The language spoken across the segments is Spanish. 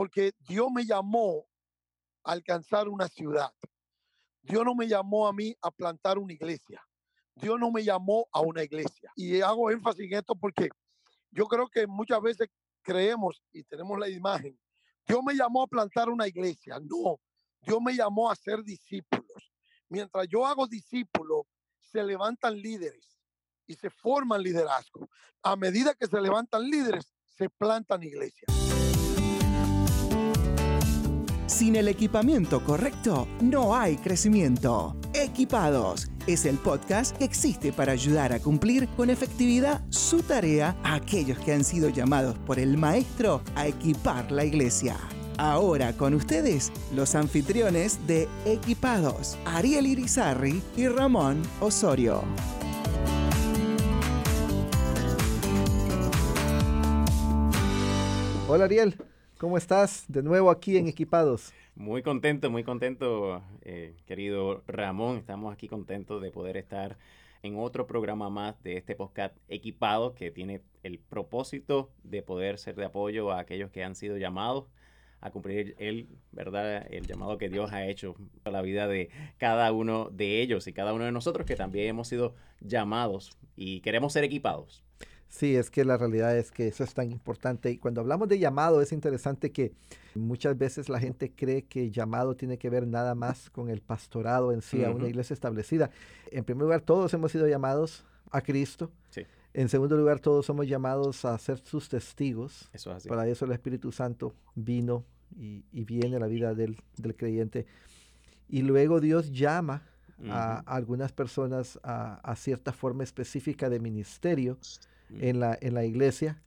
porque Dios me llamó a alcanzar una ciudad. Dios no me llamó a mí a plantar una iglesia. Dios no me llamó a una iglesia. Y hago énfasis en esto porque yo creo que muchas veces creemos y tenemos la imagen. Dios me llamó a plantar una iglesia. No, Dios me llamó a ser discípulos. Mientras yo hago discípulos, se levantan líderes y se forman liderazgo. A medida que se levantan líderes, se plantan iglesias. Sin el equipamiento correcto, no hay crecimiento. Equipados es el podcast que existe para ayudar a cumplir con efectividad su tarea a aquellos que han sido llamados por el Maestro a equipar la iglesia. Ahora con ustedes, los anfitriones de Equipados, Ariel Irizarri y Ramón Osorio. Hola Ariel, ¿cómo estás? De nuevo aquí en Equipados. Muy contento, muy contento, eh, querido Ramón. Estamos aquí contentos de poder estar en otro programa más de este podcast equipado que tiene el propósito de poder ser de apoyo a aquellos que han sido llamados a cumplir el, ¿verdad? el llamado que Dios ha hecho a la vida de cada uno de ellos y cada uno de nosotros que también hemos sido llamados y queremos ser equipados. Sí, es que la realidad es que eso es tan importante. Y cuando hablamos de llamado, es interesante que muchas veces la gente cree que llamado tiene que ver nada más con el pastorado en sí, a una iglesia establecida. En primer lugar, todos hemos sido llamados a Cristo. Sí. En segundo lugar, todos somos llamados a ser sus testigos. Eso es así. Para eso el Espíritu Santo vino y, viene a la vida del, creyente. Y luego Dios llama a, algunas personas a, cierta forma específica de ministerio en, la, en la iglesia.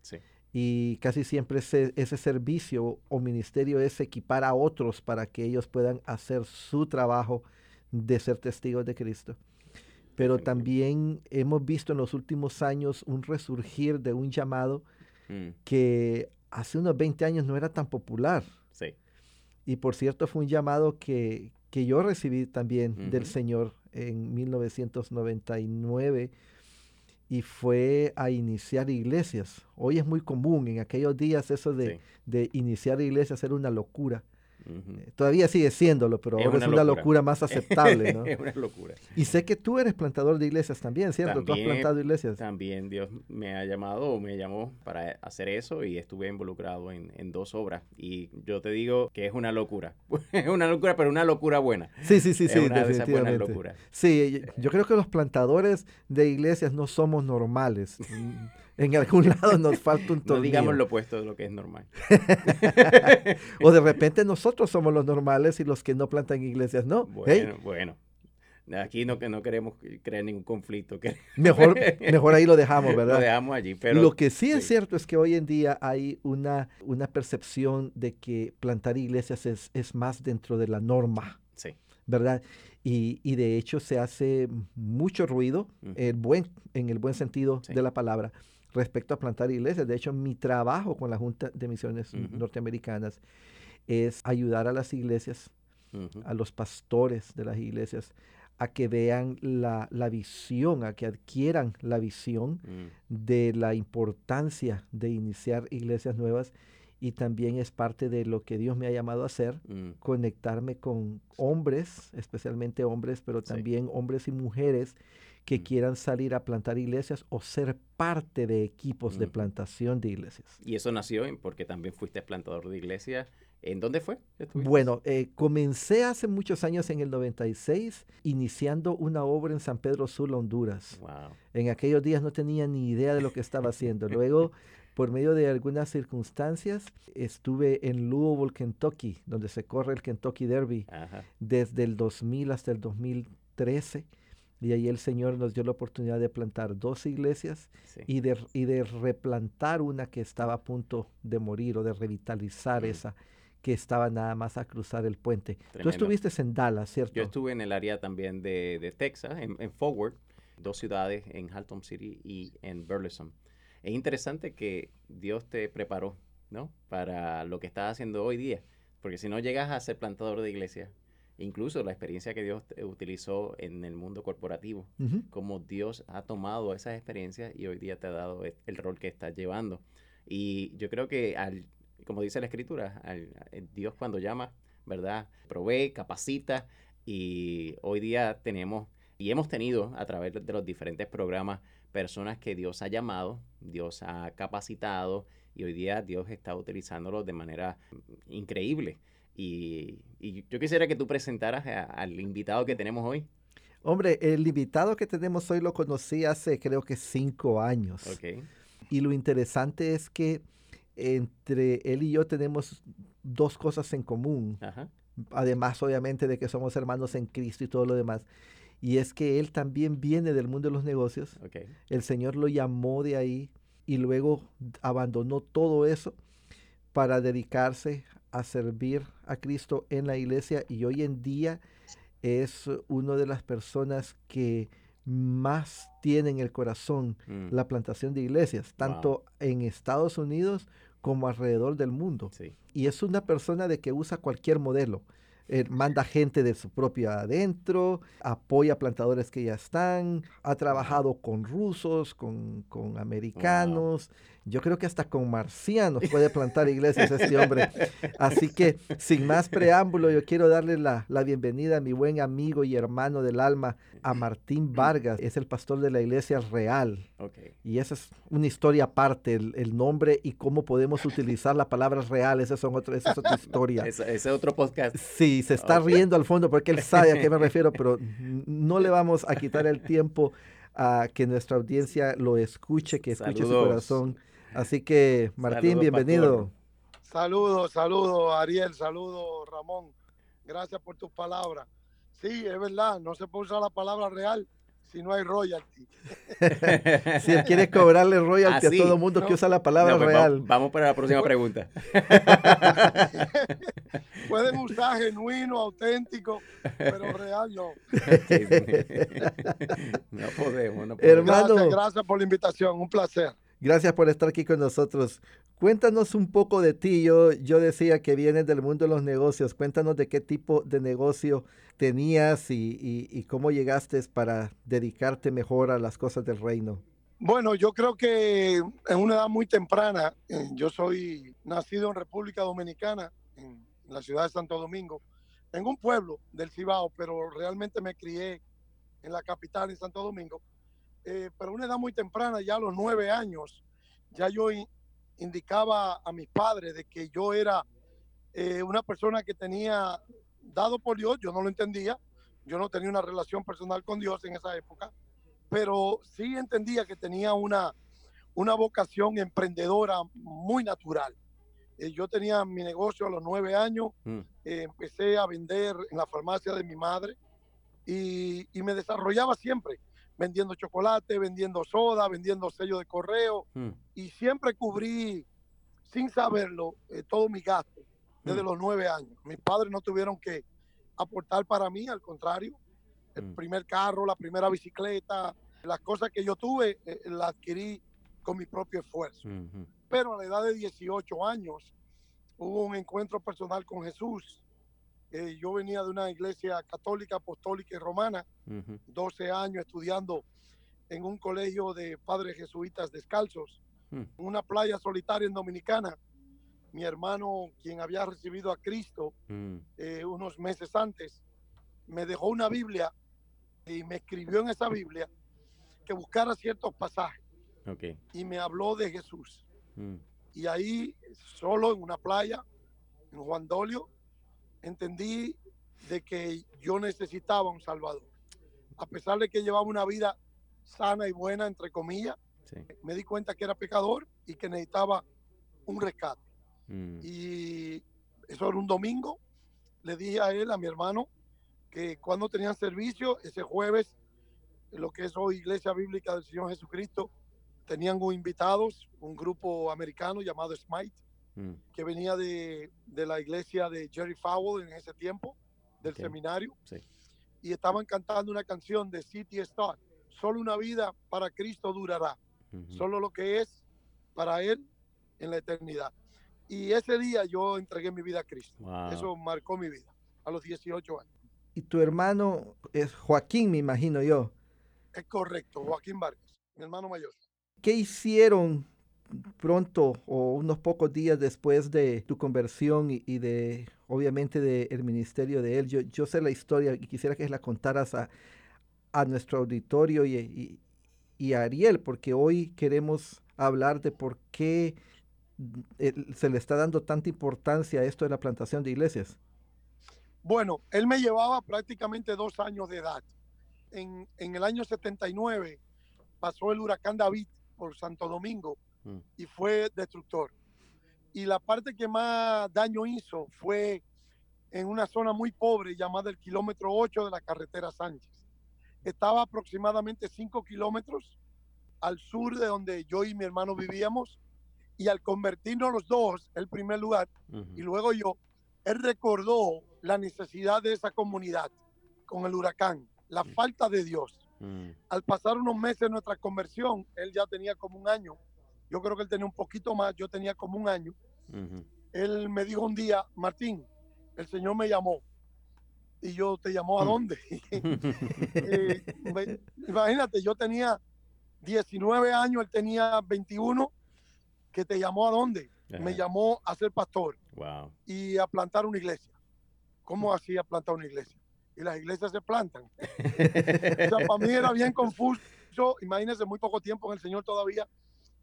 Y casi siempre ese, ese, servicio o ministerio es equipar a otros para que ellos puedan hacer su trabajo de ser testigos de Cristo. Pero también hemos visto en los últimos años un resurgir de un llamado mm. que hace unos 20 años no era tan popular. Sí. Y por cierto fue un llamado que, que yo recibí también del Señor en 1999 y fue a iniciar iglesias. Hoy es muy común, en aquellos días eso de, de iniciar iglesias era una locura. Eh, todavía sigue siéndolo, pero ahora es una locura más aceptable. ¿no? es una locura. Y sé que tú eres plantador de iglesias también, ¿cierto? tú has plantado iglesias. También Dios me ha llamado o me llamó para hacer eso y estuve involucrado en, en dos obras. Y yo te digo que es una locura. es una locura, pero una locura buena. Sí, sí, sí, es sí. Una de esas buenas locuras. Sí, yo creo que los plantadores de iglesias no somos normales. en algún lado nos falta un tornillo. No digamos lo opuesto de lo que es normal. o de repente nosotros somos los normales y los que no plantan iglesias, ¿no? Bueno, bueno. Aquí no, no queremos crear ningún conflicto. Mejor, mejor ahí lo dejamos, ¿verdad? Lo dejamos allí. Pero, lo que sí, es cierto es que hoy en día hay una, una percepción de que plantar iglesias es, es más dentro de la norma. Sí. ¿Verdad? Y, y, de hecho se hace mucho ruido, el buen, en el buen sentido de la palabra respecto a plantar iglesias. De hecho, mi trabajo con la Junta de Misiones Norteamericanas es ayudar a las iglesias, a los pastores de las iglesias, a que vean la, visión, a que adquieran la visión mm. de la importancia de iniciar iglesias nuevas y también es parte de lo que Dios me ha llamado a hacer, mm. conectarme con hombres, especialmente hombres, pero también hombres y mujeres que mm. quieran salir a plantar iglesias o ser parte de equipos de plantación de iglesias. Y eso nació porque también fuiste plantador de iglesia. ¿En dónde fue? Bueno, eh, comencé hace muchos años en el 96, iniciando una obra en San Pedro Sula, Honduras. En aquellos días no tenía ni idea de lo que estaba haciendo. Luego, por medio de algunas circunstancias, estuve en Louisville, Kentucky, donde se corre el Kentucky Derby, desde el 2000 hasta el 2013 y ahí el Señor nos dio la oportunidad de plantar dos iglesias y, de, y de replantar una que estaba a punto de morir o de revitalizar esa que estaba nada más a cruzar el puente. Tú estuviste en Dallas, ¿cierto? Yo estuve en el área también de, de Texas, en, en, Forward, dos ciudades, en Halton City y en Burleson. Es interesante que Dios te preparó, ¿no? Para lo que estás haciendo hoy día. Porque si no llegas a ser plantador de iglesia, incluso la experiencia que Dios utilizó en el mundo corporativo, como Dios ha tomado esas experiencias y hoy día te ha dado el rol que estás llevando. Y yo creo que al como dice la escritura, Dios cuando llama, ¿verdad? Provee, capacita y hoy día tenemos y hemos tenido a través de los diferentes programas personas que Dios ha llamado, Dios ha capacitado y hoy día Dios está utilizándolos de manera increíble. Y, yo quisiera que tú presentaras al invitado que tenemos hoy. Hombre, el invitado que tenemos hoy lo conocí hace creo que cinco años. Y lo interesante es que entre él y yo tenemos dos cosas en común. Además, obviamente, de que somos hermanos en Cristo y todo lo demás. Y es que él también viene del mundo de los negocios. El Señor lo llamó de ahí y luego abandonó todo eso para dedicarse a servir a Cristo en la iglesia y hoy en día es una de las personas que más tiene en el corazón mm. la plantación de iglesias, tanto en Estados Unidos como alrededor del mundo. Y es una persona de que usa cualquier modelo. Eh, manda gente de su propio adentro, apoya plantadores que ya están, ha trabajado con rusos, con, americanos, yo creo que hasta con marcianos puede plantar iglesias este hombre. Así que, sin más preámbulo, yo quiero darle la, bienvenida a mi buen amigo y hermano del alma, a Martín Vargas. Es el pastor de la iglesia real. Y esa es una historia aparte, el, nombre y cómo podemos utilizar las palabras reales. Esa, son esa es otra historia. ese es otro podcast. Sí, se está riendo al fondo porque él sabe a qué me refiero, pero no le vamos a quitar el tiempo a que nuestra audiencia lo escuche, que escuche su corazón. Así que, Martín, bienvenido. Saludos, saludos, Ariel, saludos, Ramón. Gracias por tus palabras. Sí, es verdad, no se puede usar la palabra real si no hay royalty. si él quiere cobrarle royalty a ah, todo el mundo que usa la palabra pues real. Vamos, para la próxima pregunta. Pueden usar genuino, auténtico, pero real no. no podemos, no podemos. Hermano, gracias por la invitación, un placer. Gracias por estar aquí con nosotros. Cuéntanos un poco de ti. Yo, yo decía que vienes del mundo de los negocios. Cuéntanos de qué tipo de negocio tenías y, cómo llegaste para dedicarte mejor a las cosas del reino. Bueno, yo creo que en una edad muy temprana, eh, yo soy nacido en República Dominicana, en la ciudad de Santo Domingo, en un pueblo del Cibao, pero realmente me crié en la capital, en Santo Domingo eh, pero a una edad muy temprana, ya a los nueve años, ya yo indicaba a mis padres de que yo era eh, una persona que tenía dado por Dios, yo no lo entendía, yo no tenía una relación personal con Dios en esa época, pero sí entendía que tenía una, una vocación emprendedora muy natural. Eh, yo tenía mi negocio a los nueve años, mm. empecé a vender en la farmacia de mi madre y, y me desarrollaba siempre vendiendo chocolate, vendiendo soda, vendiendo sello de correo hmm. y siempre cubrí, sin saberlo, eh, todo mi gasto desde hmm. los nueve años. Mis padres no tuvieron que aportar para mí, al contrario. El primer carro, la primera bicicleta, las cosas que yo tuve, eh, las adquirí con mi propio esfuerzo. Pero a la edad de 18 años hubo un encuentro personal con Jesús yo venía de una iglesia católica, apostólica y romana, 12 años estudiando en un colegio de padres jesuitas descalzos, mm. en una playa solitaria en Dominicana. Mi hermano, quien había recibido a Cristo mm. eh, unos meses antes, me dejó una Biblia y me escribió en esa Biblia que buscara ciertos pasajes. Y me habló de Jesús. Mm. Y ahí, solo en una playa, en Juan Dolio, entendí de que yo necesitaba un Salvador. A pesar de que llevaba una vida sana y buena, entre comillas, me di cuenta que era pecador y que necesitaba un rescate. Mm. Y eso era un domingo. Le dije a él, a mi hermano, que cuando tenían servicio, ese jueves, lo que es hoy Iglesia Bíblica del Señor Jesucristo, tenían un invitados, un grupo americano llamado Smite, Mm. que venía de, de, la iglesia de Jerry Fowell en ese tiempo, del seminario. Y estaban cantando una canción de City Star. Solo una vida para Cristo durará. Solo lo que es para Él en la eternidad. Y ese día yo entregué mi vida a Cristo. Eso marcó mi vida a los 18 años. Y tu hermano es Joaquín, me imagino yo. Es correcto, Joaquín Vargas, mi hermano mayor. ¿Qué hicieron pronto o unos pocos días después de tu conversión y, de, obviamente, del ministerio de él. Yo, sé la historia y quisiera que la contaras a, a nuestro auditorio y, y, a Ariel, porque hoy queremos hablar de por qué eh, se le está dando tanta importancia a esto de la plantación de iglesias. Bueno, él me llevaba prácticamente dos años de edad. En, en el año 79 pasó el huracán David por Santo Domingo mm. y fue destructor. Y la parte que más daño hizo fue en una zona muy pobre llamada el kilómetro 8 de la carretera Sánchez. Estaba aproximadamente 5 kilómetros al sur de donde yo y mi hermano vivíamos. Y al convertirnos los dos, el primer lugar, y luego yo, él recordó la necesidad de esa comunidad con el huracán, la mm. falta de Dios. Mm. Al pasar unos meses de nuestra conversión, él ya tenía como un año. Yo creo que él tenía un poquito más, yo tenía como un año. Él me dijo un día, Martín, el Señor me llamó. Y yo, ¿te llamó a mm. dónde? Eh, imagínate, yo tenía 19 años, él tenía 21, que te llamó a dónde? Me llamó a ser pastor y a plantar una iglesia. ¿Cómo así a plantar una iglesia? Y las iglesias se plantan. o sea, para mí era bien confuso. Imagínense, muy poco tiempo en el Señor todavía.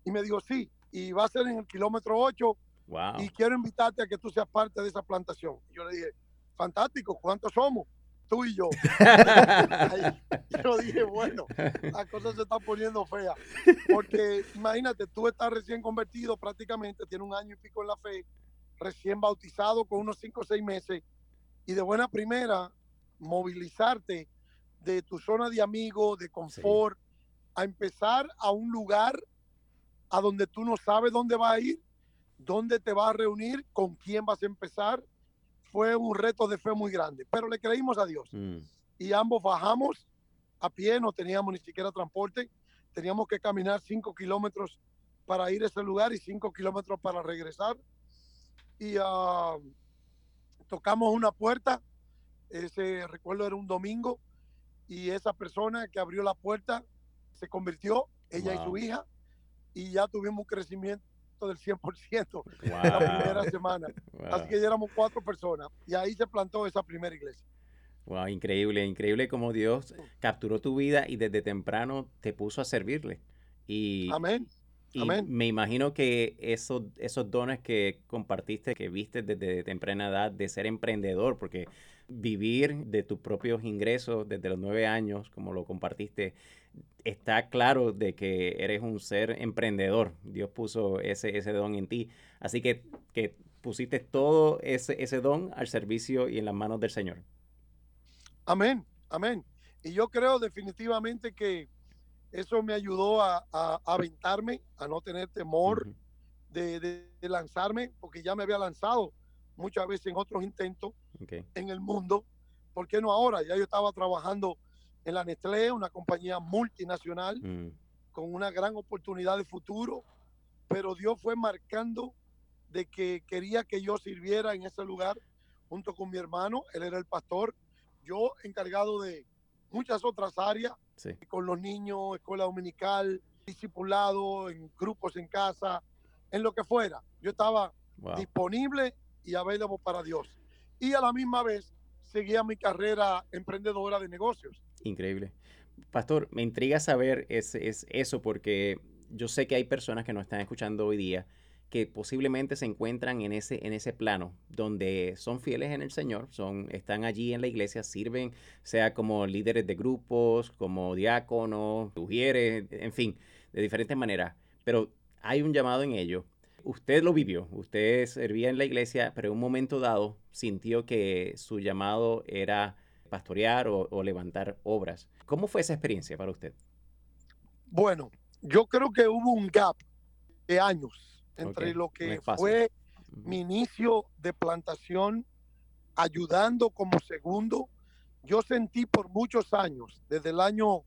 Y me dijo, sí, y va a ser en el kilómetro 8. Y quiero invitarte a que tú seas parte de esa plantación. Y yo le dije, fantástico, ¿cuántos somos? Tú y yo. yo dije, bueno, la cosa se está poniendo fea. Porque imagínate, tú estás recién convertido prácticamente, tienes un año y pico en la fe, recién bautizado con unos 5 o 6 meses. Y de buena primera, movilizarte de tu zona de amigos, de confort, a empezar a un lugar a donde tú no sabes dónde va a ir, dónde te vas a reunir, con quién vas a empezar, fue un reto de fe muy grande. Pero le creímos a Dios. Mm. Y ambos bajamos a pie, no teníamos ni siquiera transporte, teníamos que caminar cinco kilómetros para ir a ese lugar y cinco kilómetros para regresar. Y ah, tocamos una puerta ese recuerdo era un domingo y esa persona que abrió la puerta se convirtió, ella y su hija, y ya tuvimos un crecimiento del 100% la primera semana. Así que ya éramos cuatro personas y ahí se plantó esa primera iglesia. Wow, increíble, increíble como Dios capturó tu vida y desde temprano te puso a servirle. Y, Amén. Y me imagino que esos, esos dones que compartiste, que viste desde temprana edad de ser emprendedor, porque vivir de tus propios ingresos desde los nueve años, como lo compartiste, está claro de que eres un ser emprendedor. Dios puso ese, ese don en ti. Así que, que pusiste todo ese, ese don al servicio y en las manos del Señor. Amén, amén. Y yo creo definitivamente que eso me ayudó a, aventarme, a no tener temor de, lanzarme, porque ya me había lanzado muchas veces en otros intentos en el mundo. ¿Por qué no ahora? Ya yo estaba trabajando en la Nestlé, una compañía multinacional, mm. con una gran oportunidad de futuro, pero Dios fue marcando de que quería que yo sirviera en ese lugar junto con mi hermano, él era el pastor, yo encargado de muchas otras áreas, con los niños, escuela dominical, discipulado, en grupos en casa, en lo que fuera. Yo estaba disponible y available para Dios. Y a la misma vez seguía mi carrera emprendedora de negocios. Increíble. Pastor, me intriga saber es, es eso porque yo sé que hay personas que nos están escuchando hoy día que posiblemente se encuentran en ese, en ese plano, donde son fieles en el Señor, son, están allí en la iglesia, sirven, sea como líderes de grupos, como diáconos, sugieres, en fin, de diferentes maneras. Pero hay un llamado en ello. Usted lo vivió, usted servía en la iglesia, pero en un momento dado sintió que su llamado era pastorear o, o levantar obras. ¿Cómo fue esa experiencia para usted? Bueno, yo creo que hubo un gap de años entre lo que fue mi inicio de plantación, ayudando como segundo. Yo sentí por muchos años, desde el año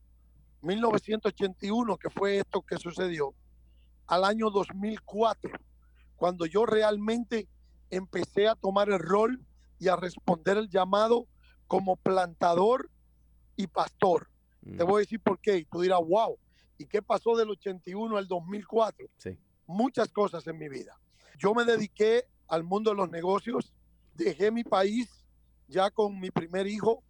1981, que fue esto que sucedió, al año 2004, cuando yo realmente empecé a tomar el rol y a responder el llamado como plantador y pastor. Te voy a decir por qué. Y tú dirás, wow, ¿y qué pasó del 81 al 2004? Sí muchas cosas en mi vida. Yo me dediqué al mundo de los negocios, dejé mi país ya con mi primer hijo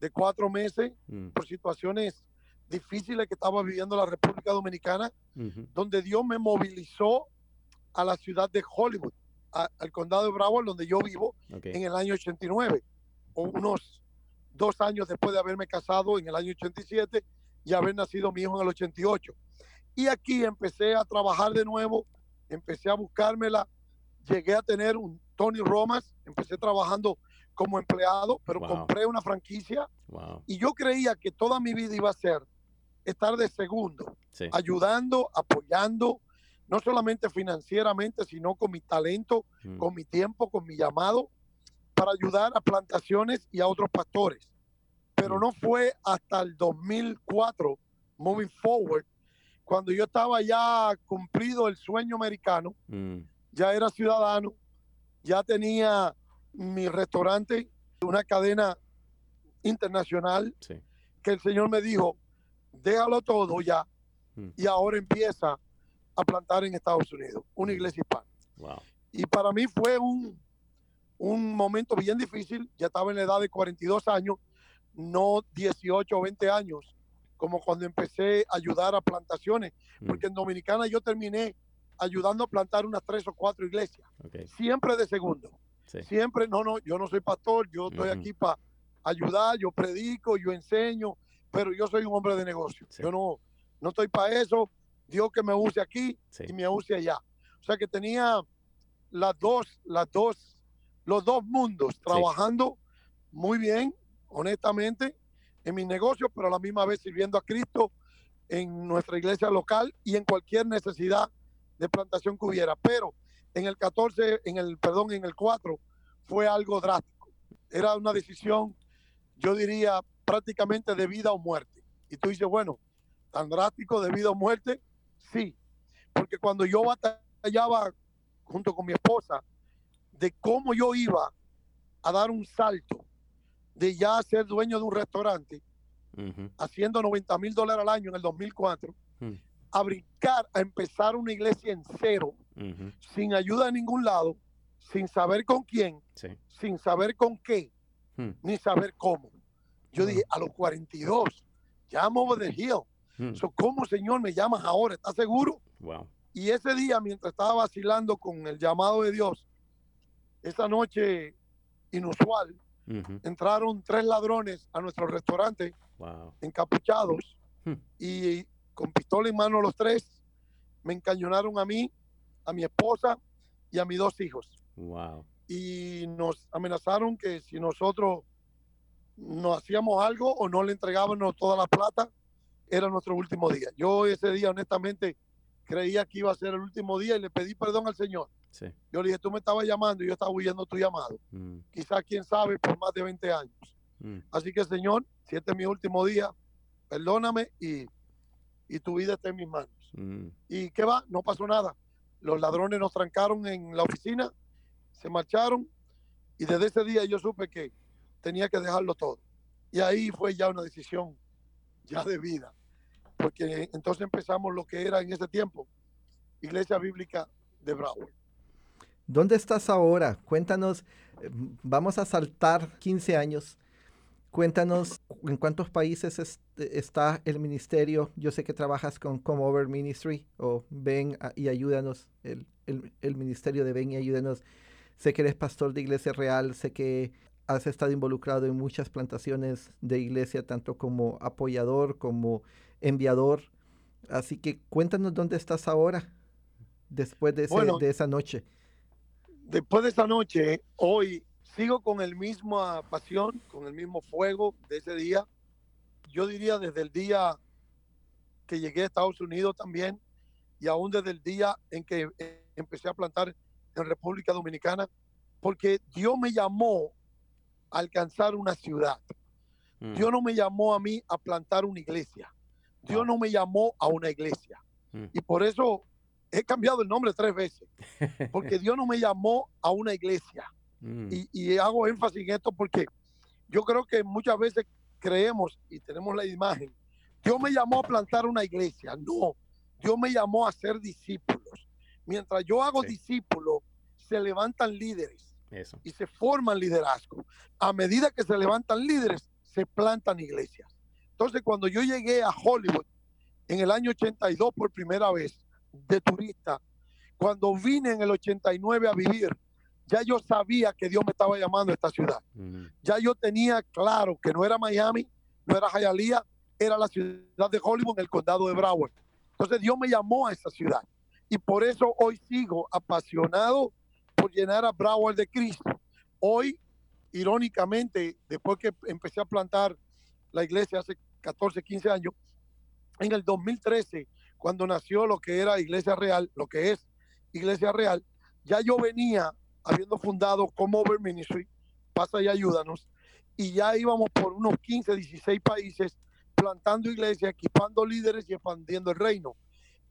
de cuatro meses Mm. por situaciones difíciles que estaba viviendo la República Dominicana, Ujú. donde Dios me movilizó a la ciudad de Hollywood, a- al condado de Broward, donde yo vivo, Ok. en el año 89, o unos dos años después de haberme casado en el año 87 y haber nacido mi hijo en el 88. Y aquí empecé a trabajar de nuevo, empecé a buscármela, llegué a tener un Tony Romas, empecé trabajando como empleado, pero Wow. compré una franquicia Wow. y yo creía que toda mi vida iba a ser estar de segundo, Sí. ayudando, apoyando, no solamente financieramente, sino con mi talento, Mm. con mi tiempo, con mi llamado, para ayudar a plantaciones y a otros pastores. Pero Mm. no fue hasta el 2004, moving forward, cuando yo estaba ya cumplido el sueño americano, Mm. ya era ciudadano, ya tenía mi restaurante, una cadena internacional, Sí. que el Señor me dijo, déjalo todo ya Mm. y ahora empieza a plantar en Estados Unidos, una iglesia hispana. Wow. Y para mí fue un, un momento bien difícil, ya estaba en la edad de 42 años, no 18 o 20 años, como cuando empecé a ayudar a plantaciones, Mm. porque en Dominicana yo terminé ayudando a plantar unas tres o cuatro iglesias, Ok. siempre de segundo. Sí. Siempre, no, no, yo no soy pastor, yo estoy aquí para ayudar, yo predico, yo enseño, pero yo soy un hombre de negocio. Sí. Yo no, no estoy para eso. Dios que me use aquí Sí. y me use allá. O sea que tenía las dos, las dos, los dos mundos trabajando muy bien, honestamente, en mis negocios, pero a la misma vez sirviendo a Cristo en nuestra iglesia local y en cualquier necesidad de plantación que hubiera. Pero en el 14, en el, perdón, en el 4 fue algo drástico. Era una decisión, yo diría, prácticamente de vida o muerte. Y tú dices, bueno, tan drástico de vida o muerte, sí. Porque cuando yo batallaba junto con mi esposa de cómo yo iba a dar un salto de ya ser dueño de un restaurante, haciendo 90 mil dólares al año en el 2004, Mm. a brincar, a empezar una iglesia en cero, sin ayuda de ningún lado, sin saber con quién, Sí. sin saber con qué, Mm. ni saber cómo. Yo dije, a los 42, ya I'm over the hill. Mm. So, ¿Cómo, Señor, me llamas ahora? ¿Estás seguro? Wow. Y ese día, mientras estaba vacilando con el llamado de Dios, esa noche inusual, entraron tres ladrones a nuestro restaurante Wow. encapuchados Hmm. y con pistola en mano los tres me encañonaron a mí, a mi esposa y a mis dos hijos. Wow. Y nos amenazaron que si nosotros no hacíamos algo o no le entregábamos toda la plata, era nuestro último día. Yo ese día honestamente creía que iba a ser el último día y le pedí perdón al Señor. Sí. Yo le dije, tú me estabas llamando y yo estaba huyendo tu llamado. Mm. Quizás, quién sabe, por más de 20 años. Mm. Así que, Señor, si este es mi último día, perdóname y, y tu vida está en mis manos. Mm. ¿Y qué va? No pasó nada. Los ladrones nos trancaron en la oficina, se marcharon y desde ese día yo supe que tenía que dejarlo todo. Y ahí fue ya una decisión ya de vida, porque entonces empezamos lo que era en ese tiempo Iglesia Bíblica de Broward. ¿Dónde estás ahora? Cuéntanos, eh, vamos a saltar 15 años. Cuéntanos en cuántos países es- está el ministerio. Yo sé que trabajas con Come Over Ministry o Ven y ayúdanos, el, el- el ministerio de Ven y ayúdanos. Sé que eres pastor de Iglesia Real, sé que has estado involucrado en muchas plantaciones de iglesia, tanto como apoyador como enviador. Así que cuéntanos dónde estás ahora, después de, ese- Bueno. de esa noche. Después de esa noche, hoy sigo con el misma pasión, con el mismo fuego de ese día. Yo diría desde el día que llegué a Estados Unidos también y aún desde el día en que eh, empecé a plantar en República Dominicana, porque Dios me llamó alcanzar una ciudad. Mm. Dios no me llamó a mí a plantar una iglesia. Dios no me llamó a una iglesia. Mm. Y por eso he cambiado el nombre tres veces, porque Dios no me llamó a una iglesia Mm. y, y hago énfasis en esto porque yo creo que muchas veces creemos y tenemos la imagen, Dios me llamó a plantar una iglesia. No, Dios me llamó a ser discípulos. Mientras yo hago discípulos, se levantan líderes y se forman liderazgo. A medida que se levantan líderes, se plantan iglesias. Entonces, cuando yo llegué a Hollywood en el año 82 por primera vez de turista, cuando vine en el 89 a vivir, ya yo sabía que Dios me estaba llamando a esta ciudad. Ya yo tenía claro que no era Miami, no era Hialeah, era la ciudad de Hollywood en el condado de Broward. Entonces Dios me llamó a esa ciudad. Y por eso hoy sigo apasionado llenar a Broward de Cristo. Hoy, irónicamente, después que empecé a plantar la iglesia hace 14, 15 años, en el 2013, cuando nació lo que era Iglesia Real, lo que es Iglesia Real, ya yo venía habiendo fundado como Over Ministry, pasa y ayúdanos, y ya íbamos por unos 15, 16 países plantando iglesias, equipando líderes y expandiendo el reino.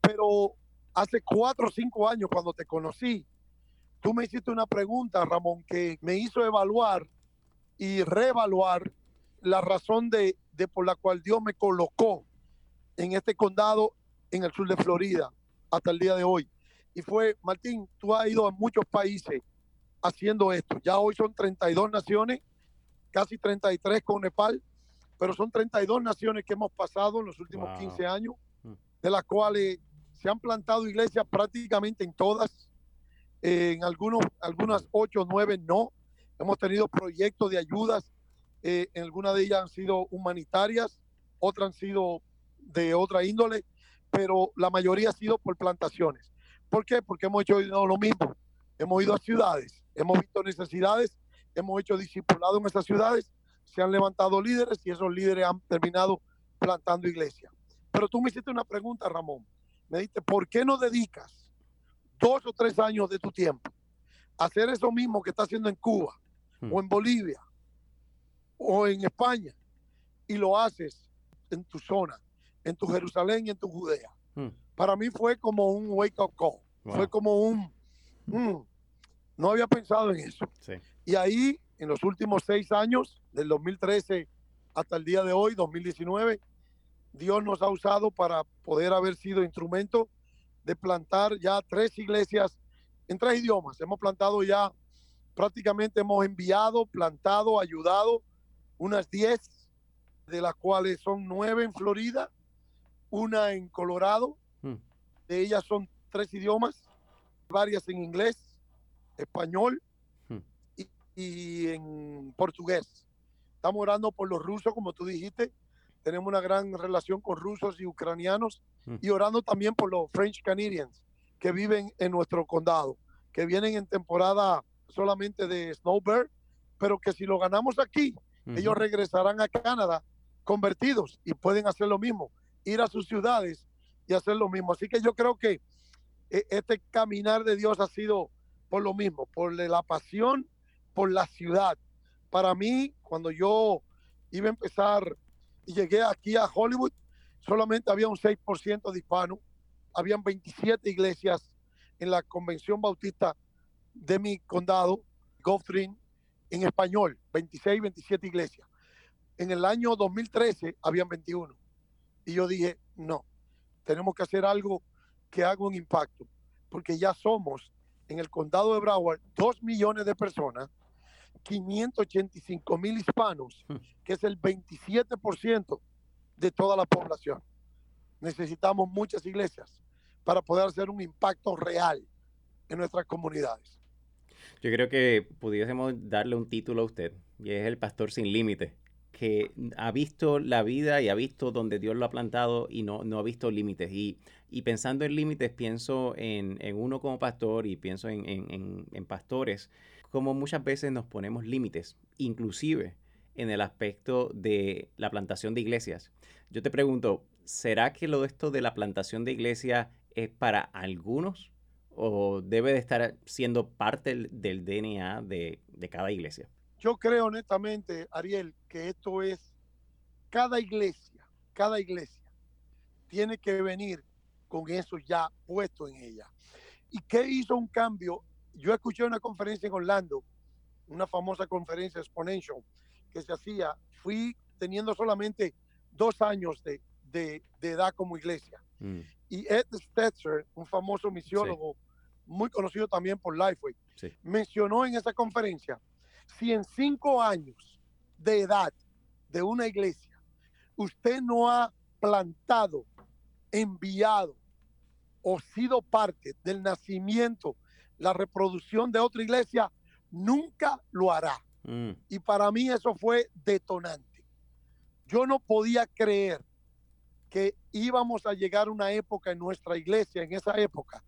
Pero hace cuatro o cinco años, cuando te conocí, tú me hiciste una pregunta, Ramón, que me hizo evaluar y reevaluar la razón de, de por la cual Dios me colocó en este condado en el sur de Florida hasta el día de hoy. Y fue, Martín, tú has ido a muchos países haciendo esto. Ya hoy son 32 naciones, casi 33 con Nepal, pero son 32 naciones que hemos pasado en los últimos 15 años, mm. de las cuales se han plantado iglesias prácticamente en todas, en algunos, algunas 8 o 9 no. Hemos tenido proyectos de ayudas, eh, en algunas de ellas han sido humanitarias, otras han sido de otra índole, pero la mayoría ha sido por plantaciones. ¿Por qué? Porque hemos hecho lo mismo. Hemos ido a ciudades, hemos visto necesidades, hemos hecho discipulado en esas ciudades, se han levantado líderes y esos líderes han terminado plantando iglesias. Pero tú me hiciste una pregunta, Ramón. Me dijiste, ¿por qué no dedicas dos o tres años de tu tiempo hacer eso mismo que está haciendo en Cuba hmm. o en Bolivia o en España y lo haces en tu zona, en tu Jerusalén y en tu Judea? Hmm. Para mí fue como un wake up call. Fue como un, mm, no había pensado en eso. Y ahí, en los últimos seis años, del 2013 hasta el día de hoy, 2019, Dios nos ha usado para poder haber sido instrumento de plantar ya tres iglesias en tres idiomas. Hemos plantado ya, prácticamente hemos enviado, plantado, ayudado unas diez, de las cuales son nueve en Florida, una en Colorado. Hmm. De ellas son tres idiomas, varias en inglés español hmm. y, en portugués. Estamos orando por los rusos, como tú dijiste. Tenemos una gran relación con rusos y ucranianos hmm. y orando también por los French Canadians que viven en nuestro condado, que vienen en temporada solamente de Snowbird, pero que si lo ganamos aquí, ellos regresarán a Canadá convertidos y pueden hacer lo mismo, ir a sus ciudades y hacer lo mismo. Así que yo creo que eh, este caminar de Dios ha sido por lo mismo, por la pasión, por la ciudad. Para mí, cuando yo iba a empezar llegué aquí a Hollywood, solamente había un 6% de hispanos, habían 27 iglesias en la convención bautista de mi condado, Gulf en español, 26, 27 iglesias. En el año 2013 habían 21. Y yo dije, no, tenemos que hacer algo que haga un impacto, porque ya somos en el condado de Broward 2 millones de personas, 585 mil hispanos, hmm. que es el 27% de toda la población. Necesitamos muchas iglesias para poder hacer un impacto real en nuestras comunidades. Yo creo que pudiésemos darle un título a usted, y es el pastor sin límite, que ha visto la vida y ha visto donde Dios lo ha plantado y no, no ha visto límites. Y y pensando en límites, pienso en, uno como pastor y pienso en, pastores, como muchas veces nos ponemos límites, inclusive en el aspecto de la plantación de iglesias. Yo te pregunto, ¿será que lo de esto de la plantación de iglesias es para algunos o debe de estar siendo parte del, DNA de, de cada iglesia? Yo creo honestamente, Ariel, que esto es cada iglesia, cada iglesia tiene que venir con eso ya puesto en ella. ¿Y qué hizo un cambio? Yo escuché una conferencia en Orlando, una famosa conferencia Exponential, que se hacía, fui teniendo solamente dos años de, de, edad como iglesia. Mm. Y Ed Stetzer, un famoso misiólogo muy conocido también por Lifeway, mencionó en esa conferencia, si en cinco años de edad de una iglesia usted no ha plantado, enviado o sido parte del nacimiento, la reproducción de otra iglesia, nunca lo hará. Mm. Y para mí eso fue detonante. Yo no podía creer que íbamos a llegar a una época en nuestra iglesia, en esa época,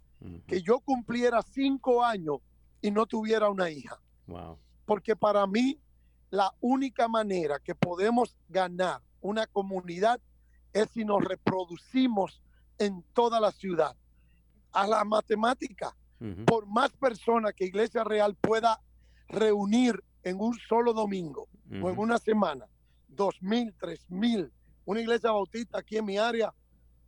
que yo cumpliera cinco años y no tuviera una hija. Porque para mí la única manera que podemos ganar una comunidad es si nos reproducimos en toda la ciudad. A la matemática, por más personas que Iglesia Real pueda reunir en un solo domingo o en una semana, dos mil, tres mil, una iglesia bautista aquí en mi área,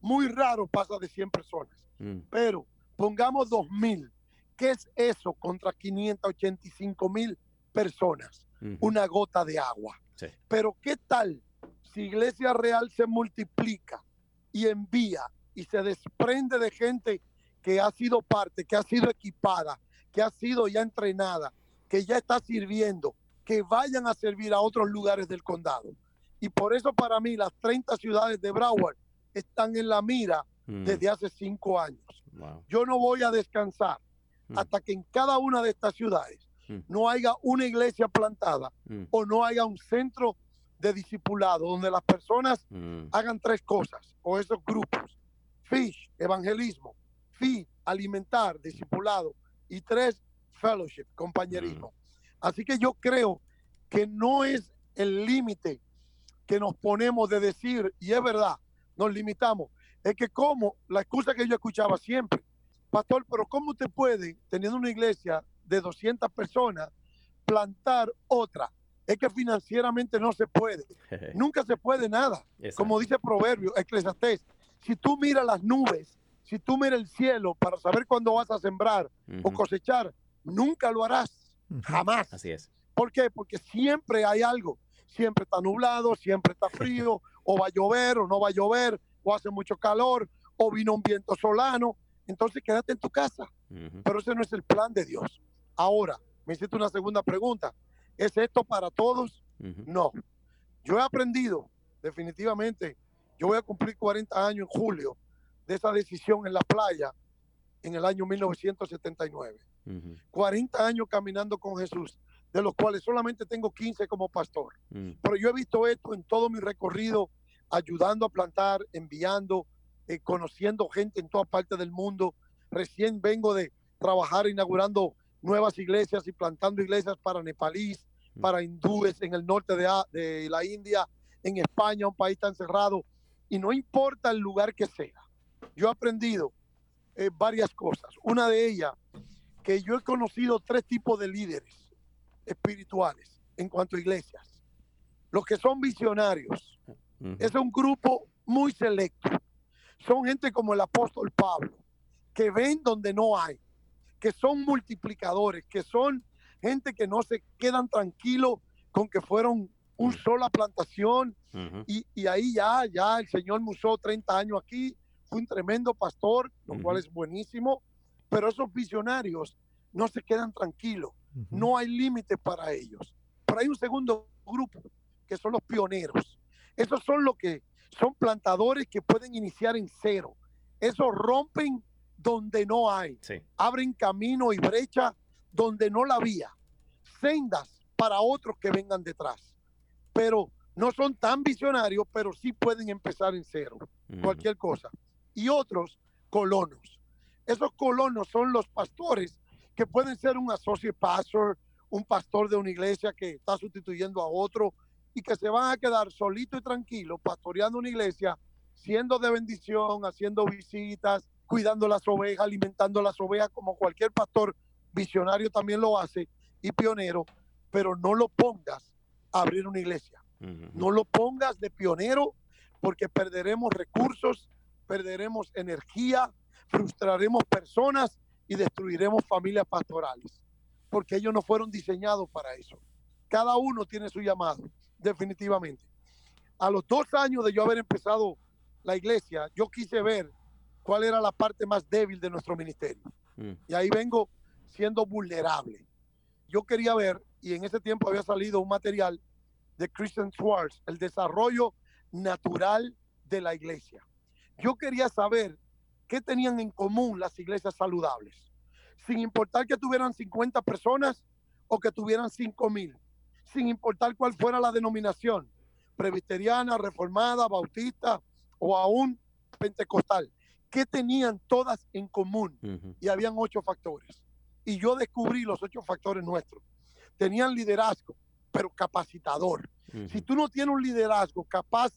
muy raro pasa de 100 personas. Mm. Pero pongamos dos mil, ¿qué es eso contra 585 mil personas? Una gota de agua. Pero ¿qué tal si Iglesia Real se multiplica y envía y se desprende de gente que ha sido parte, que ha sido equipada, que ha sido ya entrenada, que ya está sirviendo, que vayan a servir a otros lugares del condado. Y por eso para mí las 30 ciudades de Broward están en la mira mm. desde hace cinco años. Yo no voy a descansar mm. hasta que en cada una de estas ciudades mm. no haya una iglesia plantada o no haya un centro de discipulado donde las personas hagan tres cosas o esos grupos. Fish, evangelismo. Feed, alimentar, discipulado. Y tres, fellowship, compañerismo. Así que yo creo que no es el límite que nos ponemos de decir, y es verdad, nos limitamos. Es que como, la excusa que yo escuchaba siempre, pastor, pero ¿cómo usted puede, teniendo una iglesia de 200 personas, plantar otra? Es que financieramente no se puede. Nunca se puede nada. Como dice Proverbio, Eclesiastés, si tú miras las nubes, si tú miras el cielo para saber cuándo vas a sembrar o cosechar, nunca lo harás. Jamás. Así es. ¿Por qué? Porque siempre hay algo. Siempre está nublado, siempre está frío, o va a llover o no va a llover, o hace mucho calor, o vino un viento solano. Entonces quédate en tu casa. Pero ese no es el plan de Dios. Ahora, me hiciste una segunda pregunta. ¿Es esto para todos? No. Yo he aprendido, definitivamente, yo voy a cumplir 40 años en julio de esa decisión en la playa en el año 1979. 40 años caminando con Jesús, de los cuales solamente tengo 15 como pastor. Mm. Pero yo he visto esto en todo mi recorrido, ayudando a plantar, enviando, eh, conociendo gente en toda parte del mundo. Recién vengo de trabajar inaugurando nuevas iglesias y plantando iglesias para nepalíes, mm. para hindúes en el norte de, de la India, en España, un país tan cerrado. Y no importa el lugar que sea. Yo he aprendido eh, varias cosas. Una de ellas que yo he conocido tres tipos de líderes espirituales en cuanto a iglesias. Los que son visionarios. Es un grupo muy selecto. Son gente como el apóstol Pablo, que ven donde no hay, que son multiplicadores, que son gente que no se quedan tranquilos con que fueron un sola plantación y, y, ahí ya, ya el Señor musó 30 años aquí, fue un tremendo pastor, lo cual es buenísimo, pero esos visionarios no se quedan tranquilos, no hay límite para ellos. Pero hay un segundo grupo, que son los pioneros. Esos son los que son plantadores que pueden iniciar en cero. Esos rompen donde no hay, abren camino y brecha donde no la había, sendas para otros que vengan detrás. Pero no son tan visionarios, pero sí pueden empezar en cero, cualquier cosa. Y otros colonos. Esos colonos son los pastores que pueden ser un associate pastor, un pastor de una iglesia que está sustituyendo a otro y que se van a quedar solito y tranquilo pastoreando una iglesia, siendo de bendición, haciendo visitas, cuidando las ovejas, alimentando las ovejas como cualquier pastor visionario también lo hace y pionero, pero no lo pongas a abrir una iglesia. No lo pongas de pionero porque perderemos recursos, perderemos energía, frustraremos personas y destruiremos familias pastorales, porque ellos no fueron diseñados para eso. Cada uno tiene su llamado, definitivamente. A los dos años de yo haber empezado la iglesia, yo quise ver cuál era la parte más débil de nuestro ministerio. Mm. Y ahí vengo siendo vulnerable. Yo quería ver, y en ese tiempo había salido un material de Christian Schwartz, el desarrollo natural de la iglesia. Yo quería saber qué tenían en común las iglesias saludables, sin importar que tuvieran 50 personas o que tuvieran 5 mil, sin importar cuál fuera la denominación, presbiteriana, reformada, bautista o aún pentecostal. ¿Qué tenían todas en común? Y habían ocho factores. Y yo descubrí los ocho factores nuestros. Tenían liderazgo, pero capacitador. Si tú no tienes un liderazgo capaz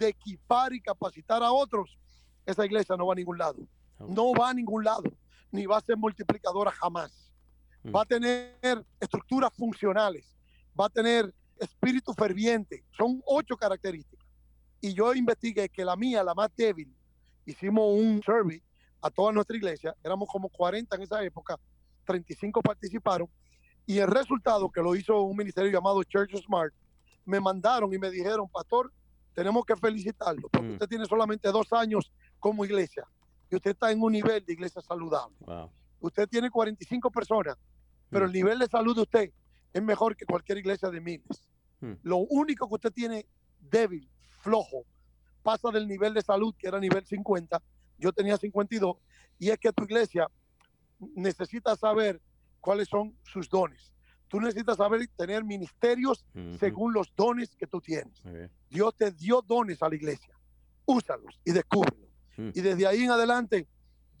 de equipar y capacitar a otros, esa iglesia no va a ningún lado. No va a ningún lado, ni va a ser multiplicadora jamás. Va a tener estructuras funcionales, va a tener espíritu ferviente. Son ocho características. Y yo investigué que la mía, la más débil, hicimos un survey a toda nuestra iglesia, éramos como 40 en esa época, 35 participaron, y el resultado que lo hizo un ministerio llamado Church Smart, me mandaron y me dijeron, pastor, tenemos que felicitarlo, porque mm. usted tiene solamente dos años como iglesia y usted está en un nivel de iglesia saludable. Usted tiene 45 personas, pero el mm. nivel de salud de usted es mejor que cualquier iglesia de miles. Hmm. Lo único que usted tiene débil, flojo, pasa del nivel de salud que era nivel 50, yo tenía 52, y es que tu iglesia necesita saber cuáles son sus dones. Tú necesitas saber tener ministerios según los dones que tú tienes. Dios te dio dones a la iglesia. Úsalos y descúbrelos. Y desde ahí en adelante,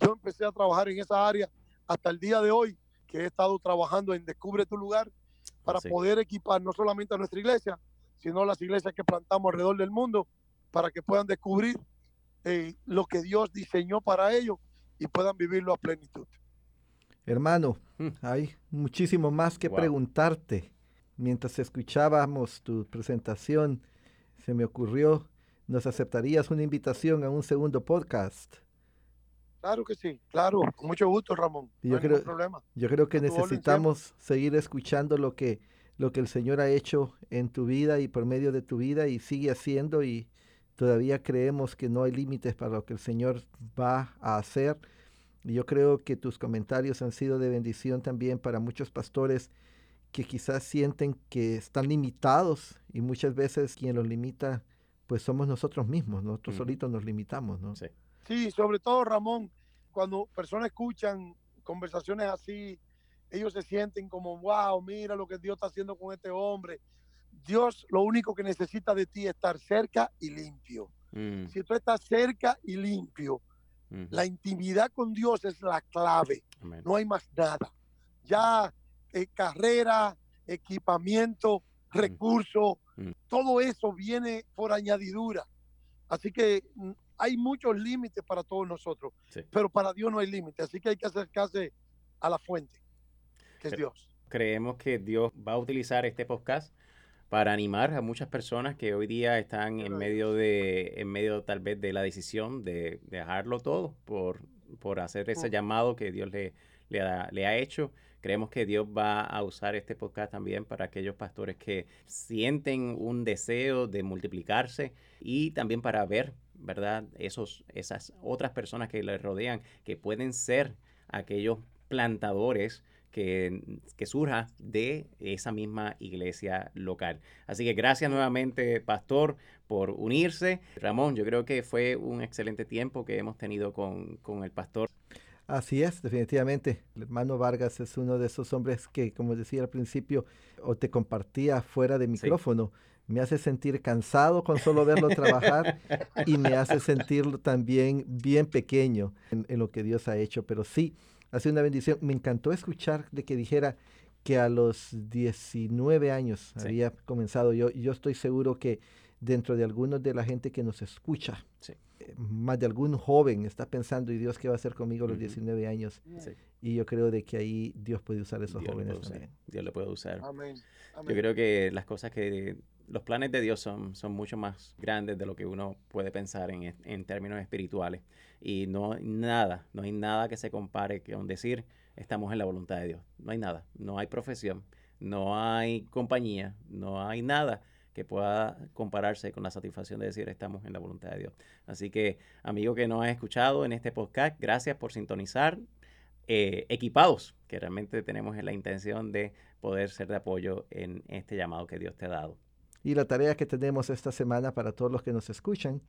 yo empecé a trabajar en esa área hasta el día de hoy, que he estado trabajando en Descubre tu lugar, para poder equipar no solamente a nuestra iglesia, sino a las iglesias que plantamos alrededor del mundo, para que puedan descubrir eh, lo que Dios diseñó para ellos y puedan vivirlo a plenitud. Hermano, hmm. hay muchísimo más que preguntarte. Mientras escuchábamos tu presentación, se me ocurrió, ¿nos aceptarías una invitación a un segundo podcast? Claro que sí, claro, con mucho gusto, Ramón. No yo, creo, problema. yo creo que necesitamos seguir escuchando lo que, lo que el Señor ha hecho en tu vida y por medio de tu vida y sigue haciendo y todavía creemos que no hay límites para lo que el Señor va a hacer. Y yo creo que tus comentarios han sido de bendición también para muchos pastores que quizás sienten que están limitados y muchas veces quien los limita pues somos nosotros mismos, nosotros solitos nos limitamos, ¿no? Sí. Sí, sobre todo Ramón, cuando personas escuchan conversaciones así, ellos se sienten como, wow, mira lo que Dios está haciendo con este hombre. Dios lo único que necesita de ti es estar cerca y limpio. Mm. Si tú estás cerca y limpio, la intimidad con Dios es la clave. No hay más nada. Ya eh, carrera, equipamiento, mm. recursos, mm. todo eso viene por añadidura. Así que hay muchos límites para todos nosotros, pero para Dios no hay límites, así que hay que acercarse a la fuente, que es Dios. Creemos que Dios va a utilizar este podcast para animar a muchas personas que hoy día están en medio de, en medio tal vez de la decisión de, dejarlo todo por, por hacer ese llamado que Dios le, le, ha, le ha hecho. Creemos que Dios va a usar este podcast también para aquellos pastores que sienten un deseo de multiplicarse y también para ver ¿verdad? Esos, esas otras personas que le rodean, que pueden ser aquellos plantadores que, que, surja de esa misma iglesia local. Así que gracias nuevamente, Pastor, por unirse. Ramón, yo creo que fue un excelente tiempo que hemos tenido con, con el pastor. Así es, definitivamente. El hermano Vargas es uno de esos hombres que, como decía al principio, o te compartía fuera de micrófono me hace sentir cansado con solo verlo trabajar y me hace sentir también bien pequeño en, lo que Dios ha hecho. Pero sí, ha sido una bendición. Me encantó escuchar de que dijera que a los 19 años había comenzado. Yo, yo estoy seguro que dentro de algunos de la gente que nos escucha, eh, más de algún joven está pensando, ¿y Dios qué va a hacer conmigo a los 19 años? Y yo creo de que ahí Dios puede usar a esos jóvenes también. Dios lo puede usar. Yo creo que las cosas que los planes de Dios son, son mucho más grandes de lo que uno puede pensar en, en términos espirituales. Y no hay nada, no hay nada que se compare con decir estamos en la voluntad de Dios. No hay nada, no hay profesión, no hay compañía, no hay nada que pueda compararse con la satisfacción de decir estamos en la voluntad de Dios. Así que, amigo que nos ha escuchado en este podcast, gracias por sintonizar eh, equipados, que realmente tenemos la intención de poder ser de apoyo en este llamado que Dios te ha dado. Y la tarea que tenemos esta semana para todos los que nos escuchan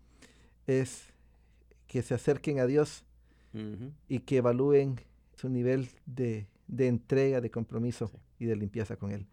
es que se acerquen a Dios y que evalúen su nivel de, entrega, de compromiso y de limpieza con Él.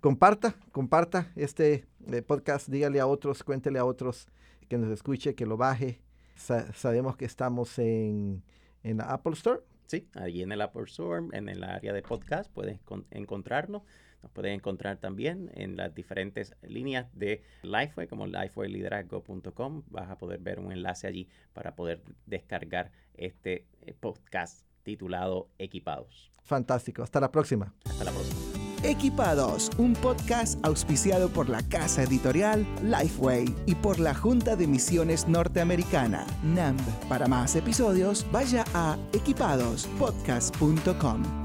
Comparta, comparta este eh, podcast, dígale a otros, cuéntele a otros que nos escuche, que lo baje. sabemos que estamos en, en la Apple Store. Sí, allí en el Apple Store, en el área de podcast, puedes encontrarnos. Nos puedes encontrar también en las diferentes líneas de Lifeway, como lifewayliderazgo.com. Vas a poder ver un enlace allí para poder descargar este eh, podcast titulado Equipados. Fantástico. Hasta la próxima. Hasta la próxima. Equipados, un podcast auspiciado por la casa editorial Lifeway y por la Junta de Misiones Norteamericana, NAMB. Para más episodios, vaya a equipadospodcast.com.